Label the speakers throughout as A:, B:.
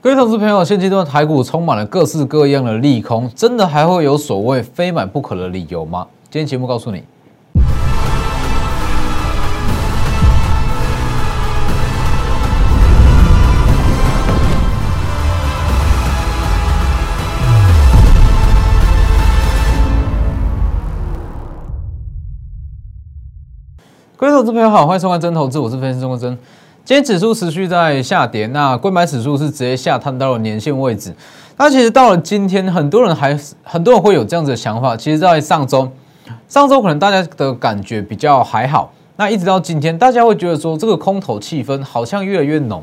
A: 各位投资朋友，现阶段台股充满了各式各样的利空，真的还会有所谓非买不可的理由吗？今天节目告诉你。各位投资朋友好，欢迎收看真投资，我是分析师钟国真。今天指数持续在下跌，那购买指数是直接下探到了年线位置。那其实到了今天，很多人还很多人会有这样子的想法。其实，在上周，上周可能大家的感觉比较还好，那一直到今天，大家会觉得说这个空头气氛好像越来越浓。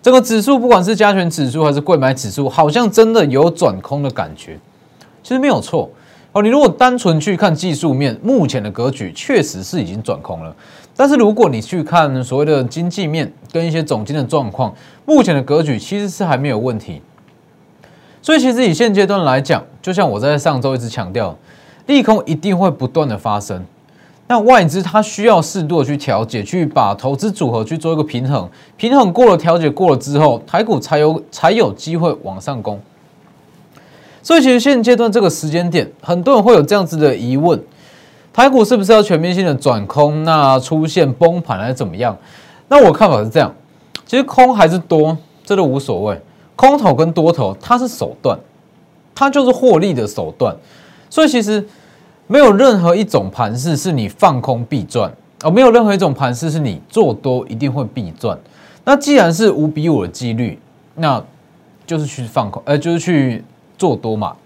A: 这个指数不管是加权指数还是贵买指数，好像真的有转空的感觉。其实没有错。哦，你如果单纯去看技术面，目前的格局确实是已经转空了。但是如果你去看所谓的经济面跟一些总金的状况，目前的格局其实是还没有问题。所以其实以现阶段来讲，就像我在上周一直强调，利空一定会不断的发生。那外资它需要适度的去调节，去把投资组合去做一个平衡，平衡过了，调节过了之后，台股才有才有机会往上攻。所以其实现阶段这个时间点，很多人会有这样子的疑问：台股是不是要全面性的转空？那出现崩盘还是怎么样？那我看法是这样，其实空还是多，这都无所谓。空头跟多头，它是手段，它就是获利的手段。所以其实没有任何一种盘势是你放空必赚，哦，没有任何一种盘势是你做多一定会必赚。那既然是五比五的几率，那就是去放空，呃，就是去。做多嘛，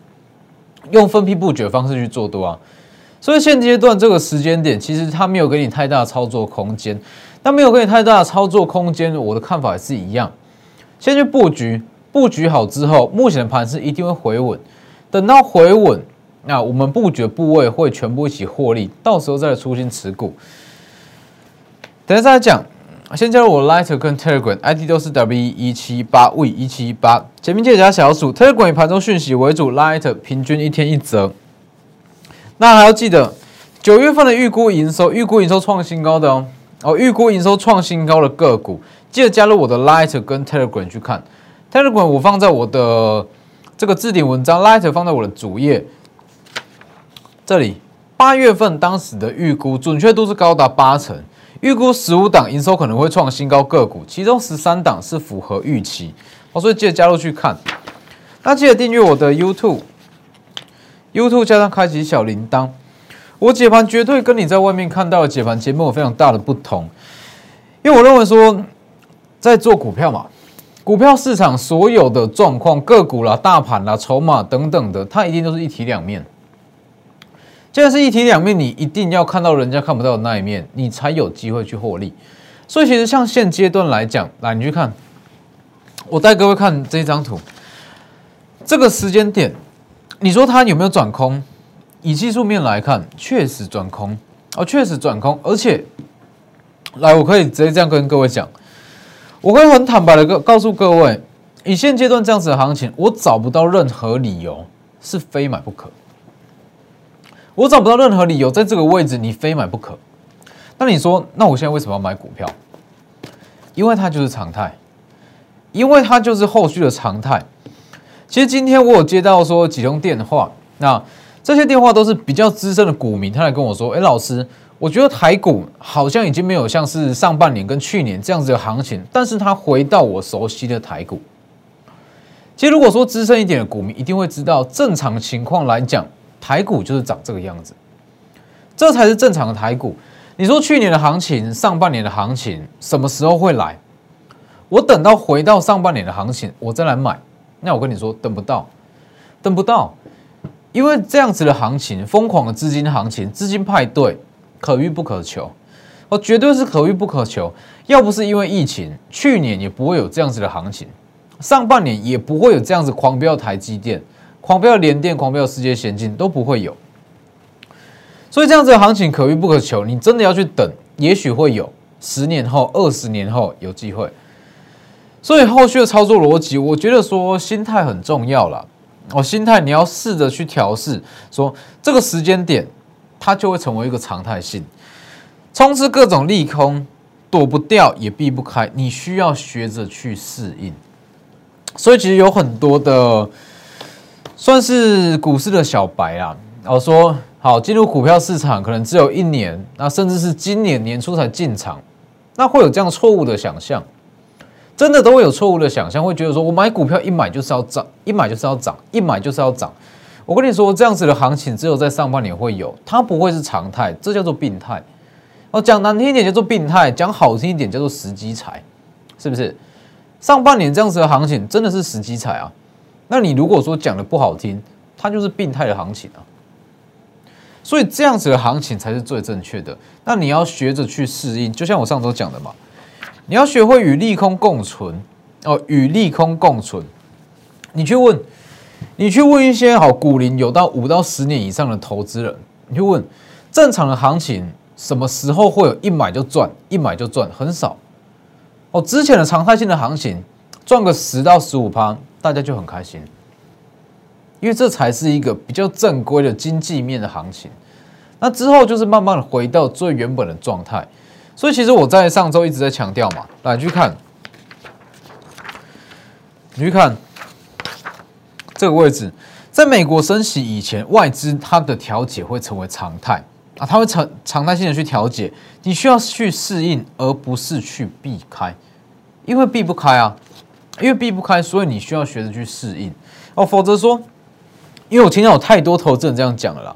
A: 用分批布局的方式去做多啊，所以现阶段这个时间点，其实它没有给你太大的操作空间。那没有给你太大的操作空间，我的看法也是一样，先去布局，布局好之后，目前的盘是一定会回稳。等到回稳，那我们布局的部位会全部一起获利，到时候再来出新持股。等下再来讲。先加入我 Lighter 跟 Telegram，ID 都是 W 一七八 V 一七八，前面记得加小数。Telegram 以盘中讯息为主，Lighter 平均一天一折。那还要记得九月份的预估营收，预估营收创新高的哦哦，预估营收创新高的个股，记得加入我的 Light 跟 Telegram 去看。Telegram 我放在我的这个置顶文章，Light 放在我的主页。这里八月份当时的预估准确度是高达八成。预估十五档营收可能会创新高个股，其中十三档是符合预期，哦，所以记得加入去看。那记得订阅我的 YouTube YouTube 加上开启小铃铛。我解盘绝对跟你在外面看到的解盘节目有非常大的不同，因为我认为说，在做股票嘛，股票市场所有的状况，个股啦、大盘啦、筹码等等的，它一定都是一体两面。现在是一体两面，你一定要看到人家看不到的那一面，你才有机会去获利。所以其实像现阶段来讲，来你去看，我带各位看这张图，这个时间点，你说它有没有转空？以技术面来看，确实转空哦，确实转空。而且，来我可以直接这样跟各位讲，我可以很坦白的告告诉各位，以现阶段这样子的行情，我找不到任何理由是非买不可。我找不到任何理由在这个位置你非买不可。那你说，那我现在为什么要买股票？因为它就是常态，因为它就是后续的常态。其实今天我有接到说几通电话，那这些电话都是比较资深的股民，他来跟我说：“哎，老师，我觉得台股好像已经没有像是上半年跟去年这样子的行情，但是他回到我熟悉的台股。”其实如果说资深一点的股民，一定会知道正常情况来讲。台股就是长这个样子，这才是正常的台股。你说去年的行情、上半年的行情什么时候会来？我等到回到上半年的行情，我再来买。那我跟你说，等不到，等不到，因为这样子的行情，疯狂的资金行情、资金派对，可遇不可求。哦，绝对是可遇不可求。要不是因为疫情，去年也不会有这样子的行情，上半年也不会有这样子狂飙台积电。狂飙联电、狂飙世界先进都不会有，所以这样子的行情可遇不可求。你真的要去等，也许会有十年后、二十年后有机会。所以后续的操作逻辑，我觉得说心态很重要了。哦，心态你要试着去调试，说这个时间点它就会成为一个常态性，充斥各种利空，躲不掉也避不开，你需要学着去适应。所以其实有很多的算是股市的小白啊，我说好进入股票市场可能只有一年，那甚至是今年年初才进场，那会有这样错误的想象，真的都会有错误的想象，会觉得说我买股票一买就是要涨，一买就是要涨，一买就是要涨。我跟你说，这样子的行情只有在上半年会有，它不会是常态，这叫做病态。哦，讲难听一点叫做病态，讲好听一点叫做时机财，是不是？上半年这样子的行情真的是时机财啊？那你如果说讲的不好听，它就是病态的行情啊。所以这样子的行情才是最正确的。那你要学着去适应，就像我上周讲的嘛，你要学会与利空共存哦，与利空共存。你去问。你去问一些好股龄有到五到十年以上的投资人，你去问正常的行情什么时候会有一买就赚，一买就赚，很少哦。之前的常态性的行情赚个十到十五趴，大家就很开心，因为这才是一个比较正规的经济面的行情。那之后就是慢慢的回到最原本的状态。所以其实我在上周一直在强调嘛，来去看，你去看。这个位置，在美国升息以前，外资它的调节会成为常态。啊，它会常常态性的去调节，你需要去适应，而不是去避开，因为避不开啊，因为避不开，所以你需要学着去适应。哦，否则说，因为我听到有太多投资人这样讲了啦，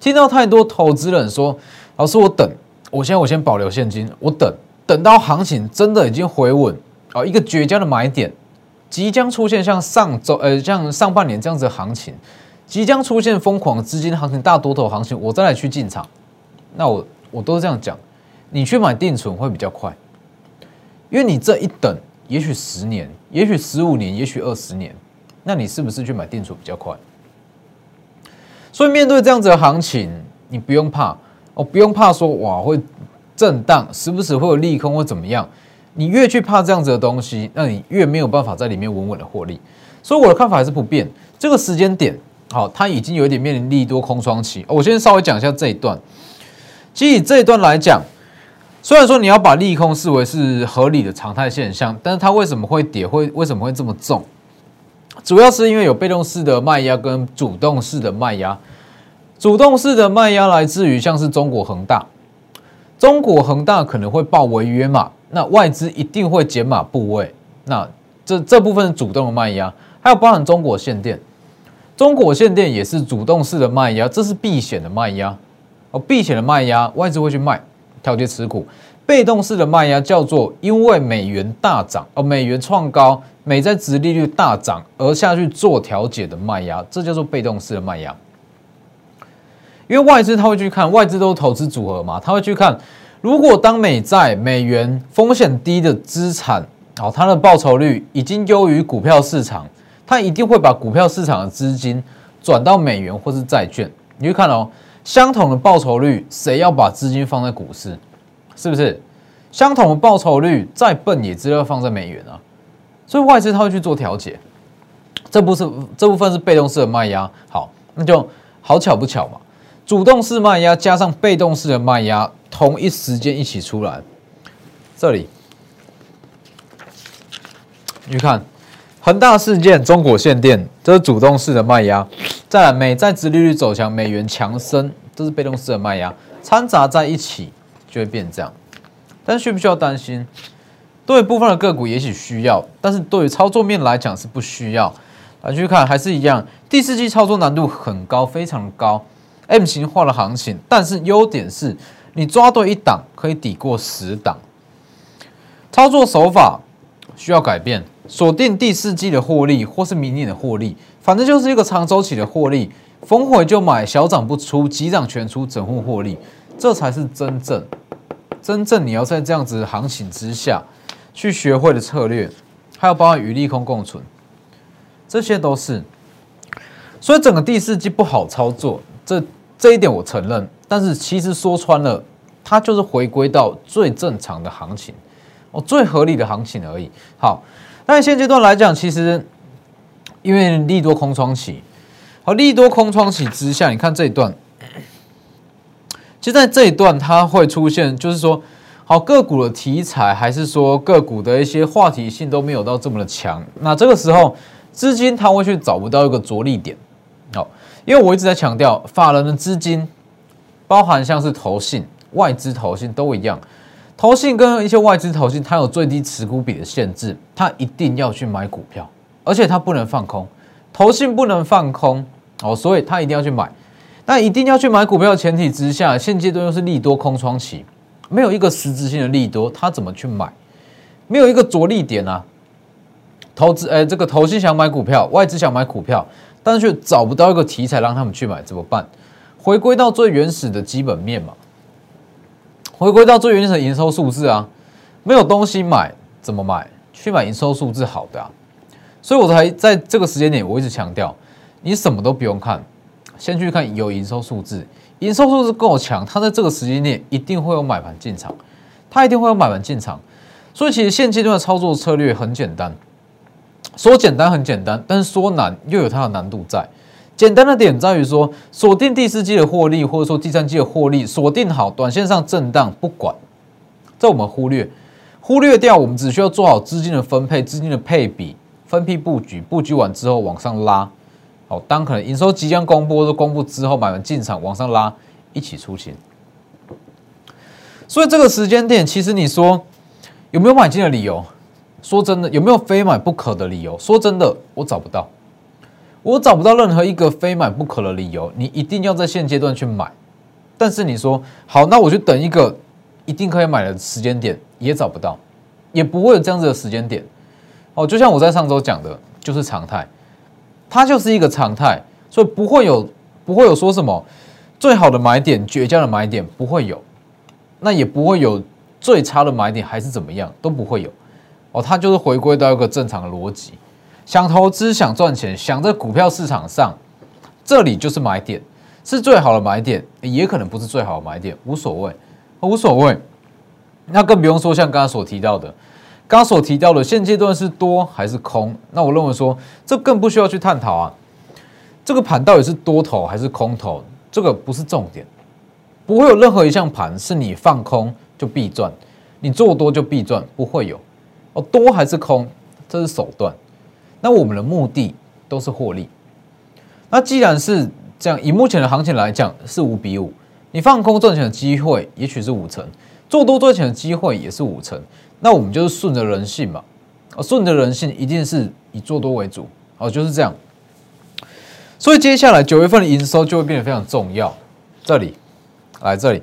A: 听到太多投资人说，老师我等，我现在我先保留现金，我等等到行情真的已经回稳啊，一个绝佳的买点。即将出现像上周呃像上半年这样子的行情，即将出现疯狂资金行情大多头行情，我再来去进场，那我我都是这样讲，你去买定存会比较快，因为你这一等，也许十年，也许十五年，也许二十年，那你是不是去买定存比较快？所以面对这样子的行情，你不用怕哦，不用怕说哇会震荡，时不时会有利空或怎么样。你越去怕这样子的东西，那你越没有办法在里面稳稳的获利。所以我的看法还是不变。这个时间点，好，它已经有一点面临利多空窗期。我先稍微讲一下这一段。其实以这一段来讲，虽然说你要把利空视为是合理的常态现象，但是它为什么会跌，会为什么会这么重？主要是因为有被动式的卖压跟主动式的卖压。主动式的卖压来自于像是中国恒大，中国恒大可能会报违约嘛？那外资一定会减码部位，那这这部分主动的卖压，还有包含中国限电，中国限电也是主动式的卖压，这是避险的卖压哦，避险的卖压，外资会去卖调节持股，被动式的卖压叫做因为美元大涨哦，美元创高，美债值利率大涨而下去做调节的卖压，这叫做被动式的卖压，因为外资他会去看，外资都是投资组合嘛，他会去看。如果当美债、美元风险低的资产，好，它的报酬率已经优于股票市场，它一定会把股票市场的资金转到美元或是债券。你去看哦，相同的报酬率，谁要把资金放在股市？是不是？相同的报酬率，再笨也知道放在美元啊。所以外资他会去做调节，这部是这部分是被动式的卖压。好，那就好巧不巧嘛，主动式卖压加上被动式的卖压。同一时间一起出来，这里你看恒大事件、中国限电，这是主动式的卖压；再来美债殖利率走强、美元强升，这是被动式的卖压，掺杂在一起就会变这样。但需不需要担心？对部分的个股也许需要，但是对于操作面来讲是不需要。来去看还是一样，第四季操作难度很高，非常高，M 型化的行情，但是优点是。你抓对一档可以抵过十档，操作手法需要改变，锁定第四季的获利或是明年的获利，反正就是一个长周期的获利，逢回就买，小涨不出，急涨全出，整户获利，这才是真正真正你要在这样子的行情之下去学会的策略，还有包含与利空共存，这些都是，所以整个第四季不好操作，这这一点我承认。但是其实说穿了，它就是回归到最正常的行情，哦，最合理的行情而已。好，那现阶段来讲，其实因为利多空窗期，好，利多空窗期之下，你看这一段，其实在这一段它会出现，就是说好个股的题材，还是说个股的一些话题性都没有到这么的强。那这个时候，资金它会去找不到一个着力点。好，因为我一直在强调，法人的资金，包含像是投信、外资投信都一样，投信跟一些外资投信，它有最低持股比的限制，它一定要去买股票，而且它不能放空，投信不能放空哦，所以它一定要去买。那一定要去买股票的前提之下，现阶段又是利多空窗期。没有一个实质性的利多，他怎么去买？没有一个着力点啊！投资哎，这个投资想买股票，外资想买股票，但是却找不到一个题材让他们去买，怎么办？回归到最原始的基本面嘛，回归到最原始的营收数字啊！没有东西买，怎么买？去买营收数字好的啊！所以我才在这个时间点，我一直强调，你什么都不用看，先去看有营收数字。营收数字够强，它在这个时间内一定会有买盘进场，它一定会有买盘进场，所以其实现阶段的操作策略很简单，说简单很简单，但是说难又有它的难度在。简单的点在于说，锁定第四季的获利，或者说第三季的获利，锁定好，短线上震荡不管，这我们忽略，忽略掉，我们只需要做好资金的分配，资金的配比，分批布局，布局完之后往上拉。好，当可能营收即将公布或者公布之后，买完进场往上拉，一起出清。所以这个时间点，其实你说有没有买进的理由？说真的，有没有非买不可的理由？说真的，我找不到，我找不到任何一个非买不可的理由。你一定要在现阶段去买，但是你说好，那我就等一个一定可以买的时间点，也找不到，也不会有这样子的时间点。哦，就像我在上周讲的，就是常态。它就是一个常态，所以不会有不会有说什么最好的买点、绝佳的买点不会有，那也不会有最差的买点还是怎么样都不会有哦。它就是回归到一个正常的逻辑，想投资、想赚钱、想在股票市场上，这里就是买点，是最好的买点，也可能不是最好的买点，无所谓，无所谓。那更不用说像刚刚所提到的。刚刚所提到的现阶段是多还是空？那我认为说这更不需要去探讨啊。这个盘到底是多头还是空头？这个不是重点，不会有任何一项盘是你放空就必赚，你做多就必赚，不会有哦。多还是空，这是手段。那我们的目的都是获利。那既然是这样，以目前的行情来讲是五比五，你放空赚钱的机会也许是五成，做多赚钱的机会也是五成。那我们就是顺着人性嘛，啊，顺着人性一定是以做多为主，哦，就是这样。所以接下来九月份的营收就会变得非常重要。这里，来这里，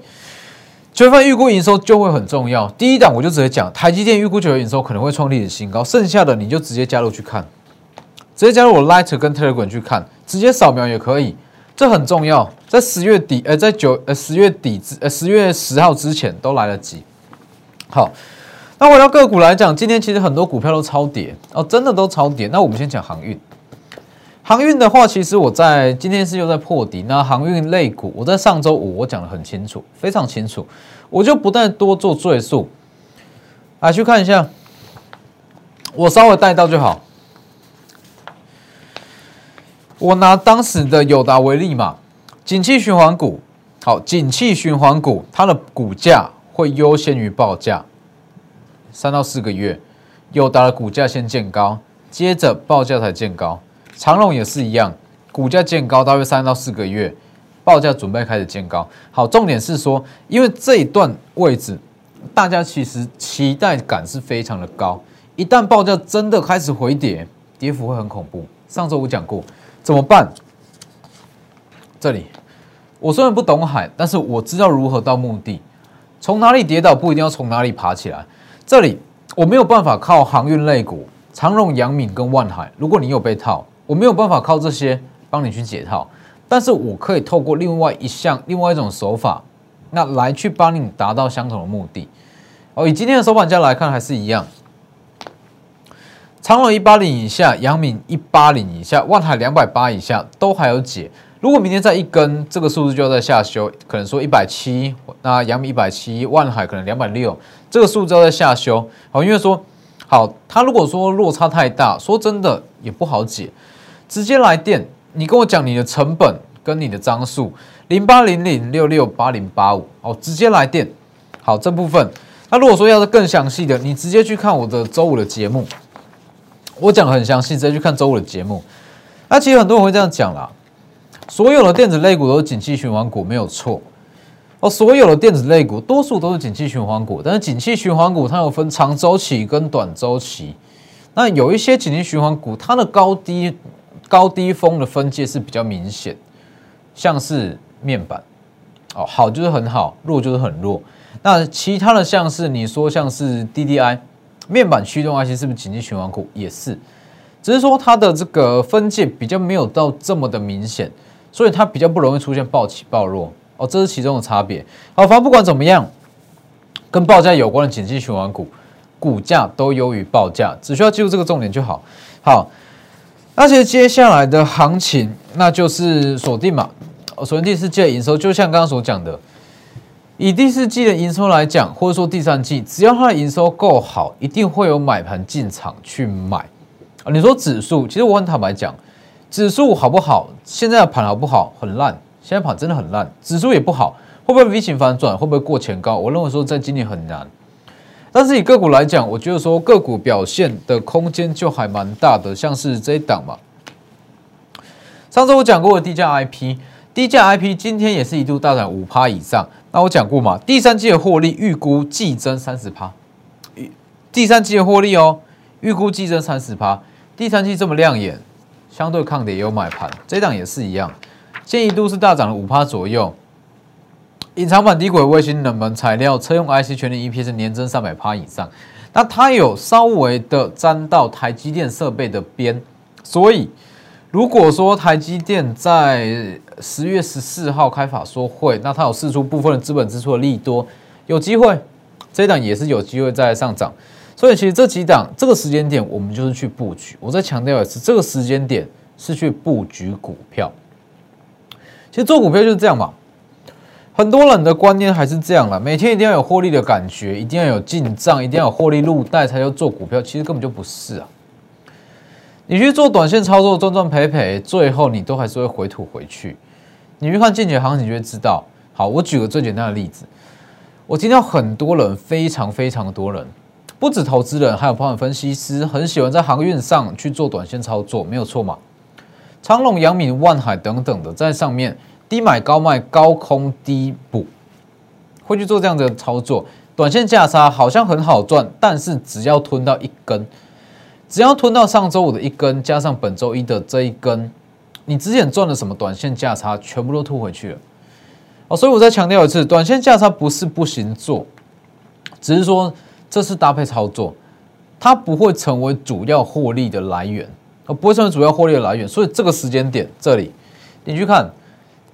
A: 九月份预估营收就会很重要。第一档我就直接讲，台积电预估九月营收可能会创历史新高，剩下的你就直接加入去看，直接加入我 Light 跟 Telegram 去看，直接扫描也可以，这很重要。在十月底，呃，在九呃十月底之呃十月十号之前都来得及。好。那回到个股来讲，今天其实很多股票都超跌哦，真的都超跌。那我们先讲航运，航运的话，其实我在今天是又在破底。那航运类股，我在上周五我讲的很清楚，非常清楚，我就不再多做赘述。来去看一下，我稍微带到就好。我拿当时的友达为例嘛，景气循环股，好，景气循环股它的股价会优先于报价。三到四个月，友达的股价先见高，接着报价才见高。长隆也是一样，股价见高大约三到四个月，报价准备开始见高。好，重点是说，因为这一段位置，大家其实期待感是非常的高。一旦报价真的开始回跌，跌幅会很恐怖。上周我讲过，怎么办？这里，我虽然不懂海，但是我知道如何到目的。从哪里跌倒，不一定要从哪里爬起来。这里我没有办法靠航运类股长荣、阳敏跟万海。如果你有被套，我没有办法靠这些帮你去解套，但是我可以透过另外一项、另外一种手法，那来去帮你达到相同的目的。哦，以今天的收盘价来看，还是一样，长荣一八零以下，阳明一八零以下，万海两百八以下都还有解。如果明天再一根，这个数字就要在下修，可能说一百七，那阳明一百七，万海可能两百六，这个数字要在下修。好，因为说好，它如果说落差太大，说真的也不好解。直接来电，你跟我讲你的成本跟你的张数，零八零零六六八零八五，哦，直接来电。好，这部分那如果说要是更详细的，你直接去看我的周五的节目，我讲的很详细，直接去看周五的节目。那其实很多人会这样讲啦，所有的电子类股都是景气循环股，没有错。哦，所有的电子类股多数都是景气循环股，但是景气循环股它有分长周期跟短周期。那有一些景气循环股，它的高低高低峰的分界是比较明显，像是面板，哦，好就是很好，弱就是很弱。那其他的像是你说像是 DDI 面板驱动 IC 是不是景气循环股？也是，只是说它的这个分界比较没有到这么的明显，所以它比较不容易出现暴起暴落哦，这是其中的差别。好，反正不管怎么样，跟报价有关的景气循环股股价都优于报价，只需要记住这个重点就好。好，那其实接下来的行情那就是锁定嘛，锁定第四季的营收，就像刚刚所讲的。以第四季的营收来讲，或者说第三季，只要它的营收够好，一定会有买盘进场去买啊。你说指数，其实我很坦白讲，指数好不好？现在的盘好不好？很烂，现在盘真的很烂，指数也不好，会不会 V 型反转？会不会过前高？我认为说在今年很难。但是以个股来讲，我觉得说个股表现的空间就还蛮大的，像是这一档嘛。上周我讲过的低价 IP。低价 IP 今天也是一度大涨五趴以上。那我讲过嘛，第三季的获利预估季增三十趴，第三季的获利哦，预估季增三十趴。第三季这么亮眼，相对抗跌也有买盘，这档也是一样，现一度是大涨了五趴左右。隐藏版低轨卫星冷门材料车用 IC 全年 EP 是年增三百趴以上，那它有稍微的沾到台积电设备的边，所以。如果说台积电在十月十四号开法说会，那它有试出部分的资本支出的利多，有机会，这一档也是有机会再上涨。所以其实这几档这个时间点，我们就是去布局。我再强调一次，这个时间点是去布局股票。其实做股票就是这样嘛，很多人的观念还是这样了，每天一定要有获利的感觉，一定要有进账，一定要有获利入袋才叫做股票。其实根本就不是啊。你去做短线操作赚赚赔赔，最后你都还是会回吐回去。你去看近期行情，就会知道。好，我举个最简单的例子，我听到很多人，非常非常多人，不止投资人，还有包含分析师，很喜欢在航运上去做短线操作，没有错嘛？长隆、阳明、万海等等的，在上面低买高卖，高空低补，会去做这样的操作。短线价差好像很好赚，但是只要吞到一根。只要吞到上周五的一根，加上本周一的这一根，你之前赚了什么短线价差，全部都吐回去了。哦，所以我再强调一次，短线价差不是不行做，只是说这是搭配操作，它不会成为主要获利的来源，哦，不会成为主要获利的来源。所以这个时间点这里，你去看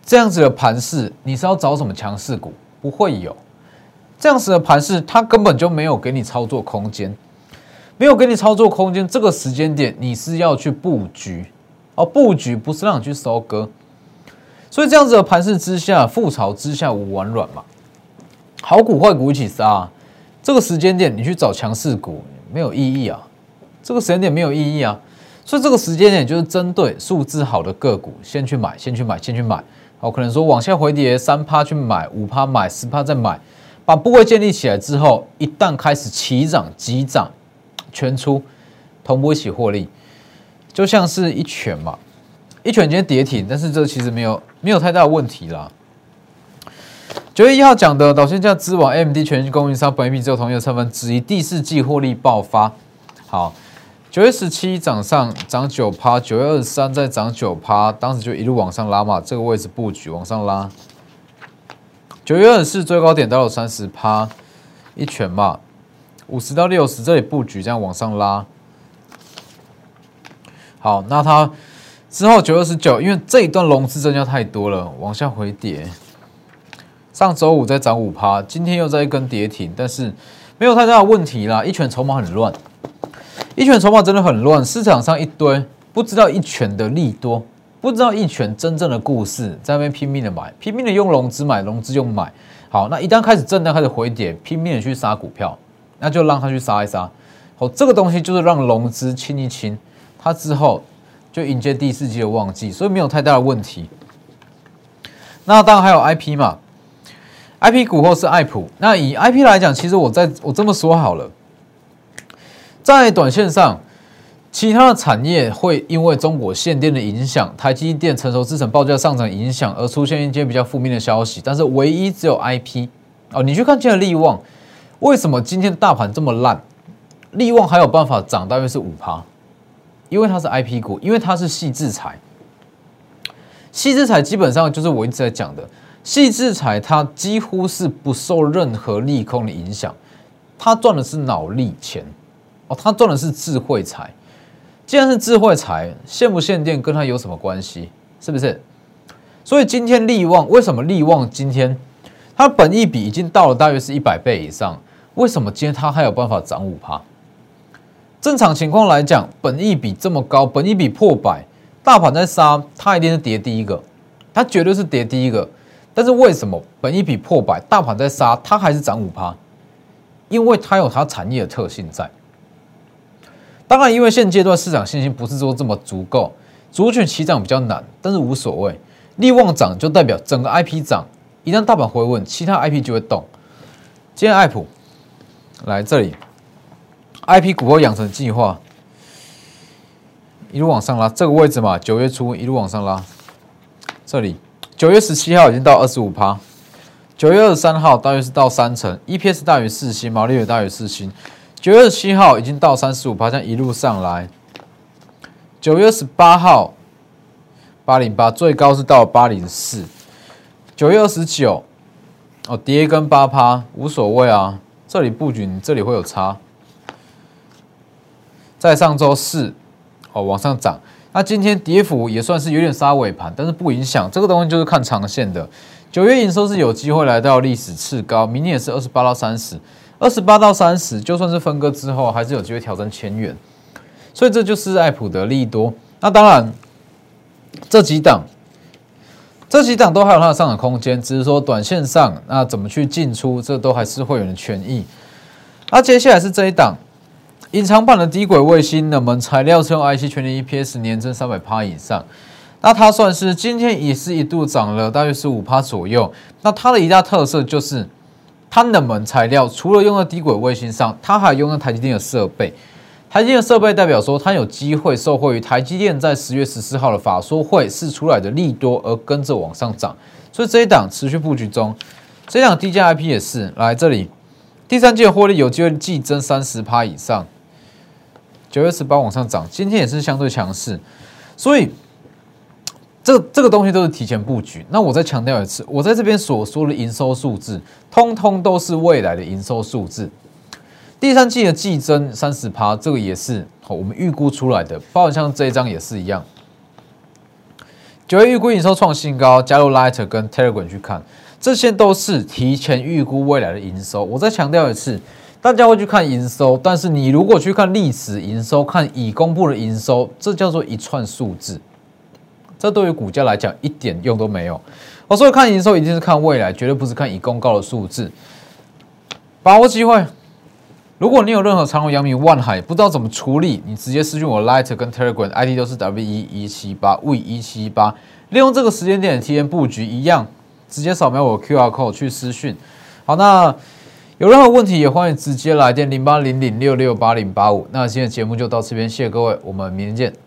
A: 这样子的盘势，你是要找什么强势股？不会有。这样子的盘势，它根本就没有给你操作空间。没有给你操作空间，这个时间点你是要去布局。哦，布局不是让你去收割，所以这样子的盘势之下，覆巢之下无完卵嘛，好股坏股一起杀，这个时间点你去找强势股没有意义啊，这个时间点没有意义啊，所以这个时间点就是针对数字好的个股先去买，先去买，先去买，好，可能说往下回跌三趴去买，五趴买，十趴再买，把部位建立起来之后，一旦开始起涨急涨。全出，同步一起获利，就像是一拳嘛，一拳今天跌停，但是这其实没有没有太大的问题啦。九月一号讲的导线价之王 M D 全新供应商，本一比只有同一的成分之一，第四季获利爆发。好，九月十七涨上涨九趴，九月二十三再涨九趴，当时就一路往上拉嘛，这个位置布局往上拉。九月二十四最高点到了三十趴，一拳嘛。五十到六十，这里布局这样往上拉。好，那它之后九二十九，因为这一段融资增加太多了，往下回跌。上周五再涨五趴，今天又在一根跌停，但是没有太大的问题啦。一拳筹码很乱，一拳筹码真的很乱，市场上一堆不知道一拳的利多，不知道一拳真正的故事，在那边拼命的买，拼命的用融资买，融资用买。好，那一旦开始震荡，开始回跌，拼命的去杀股票。那就让他去杀一杀，好，这个东西就是让融资清一清，它之后就迎接第四季的旺季，所以没有太大的问题。那当然还有 IP 嘛 IP 股或是爱普。那以 IP 来讲，其实我在我这么说好了，在短线上，其他的产业会因为中国限电的影响，台积电成熟制程报价上涨影响而出现一些比较负面的消息。但是唯一只有 IP 哦，你去看今天的利旺，为什么今天大盘这么烂？利旺还有办法涨，大约是五趴，因为它是 IP 股，因为它是细制材。细制材基本上就是我一直在讲的，细制材它几乎是不受任何利空的影响，它赚的是脑力钱哦，他赚的是智慧财。既然是智慧财，限不限电跟他有什么关系？是不是？所以今天利旺为什么利旺今天它本益比已经到了大约是一百倍以上？为什么今天它还有办法涨五趴？正常情况来讲，本益比这么高，本益比破百。大盘在杀，它一定是跌第一个，它绝对是跌第一个。但是为什么本一比破百，大盘在杀，它还是涨五趴？因为它有它产业的特性在。当然，因为现阶段市场信心不是说这么足够，主选起涨比较难，但是无所谓。利旺涨就代表整个 IP 涨，一旦大盘回稳，其他 IP 就会动。今天爱普来这里，IP 股后养成计划。一路往上拉，这个位置嘛，九月初一路往上拉，这里九月十七号已经到二十五趴，九月二十三号大约是到三成，EPS 大于四星，毛利率大于四星，九月十七号已经到三十五趴，这样一路上来，九月十八号八零八，最高是到八零四，九月二十九哦，跌跟八趴无所谓啊，这里布局你这里会有差，在上周四。哦，往上涨，那今天跌幅也算是有点杀尾盘，但是不影响。这个东西就是看长线的。九月营收是有机会来到历史次高，明年也是二十八到三十，二十八到三十，就算是分割之后，还是有机会挑战千元。所以这就是爱普的利多。那当然，这几档，这几档都还有它的上涨空间，只是说短线上那怎么去进出，这都还是会员的权益。那接下来是这一档。隐藏版的低轨卫星，那么材料是用 IC 全年 EPS 年增三百趴以上，那它算是今天也是一度涨了大约是五趴左右。那它的一大特色就是，它冷门材料除了用在低轨卫星上，它还用在台积电的设备。台积电的设备代表说，它有机会受惠于台积电在十月十四号的法说会释出来的利多而跟着往上涨，所以这一档持续布局中。这一档低价 IP 也是来这里，第三季的获利有机会季增三十趴以上。九月十八往上涨，今天也是相对强势，所以这这个东西都是提前布局。那我再强调一次，我在这边所说的营收数字，通通都是未来的营收数字。第三季的季增三十趴，这个也是我们预估出来的，包括像这一张也是一样。九月预估营收创新高，加入 Lighter 跟 Telegram 去看，这些都是提前预估未来的营收。我再强调一次。大家会去看营收，但是你如果去看历史营收，看已公布的营收，这叫做一串数字，这对于股价来讲一点用都没有。我说看营收一定是看未来，绝对不是看已公告的数字。把握机会，如果你有任何长虹、阳明、万海不知道怎么处理，你直接私信我 Light 跟 Telegram ID 都是 W 一一七八 V 一七八，利用这个时间点提前布局一样，直接扫描我 QR code 去私讯。好，那。有任何问题也欢迎直接来电零八零零六六八零八五。那今天的节目就到这边，谢谢各位，我们明天见。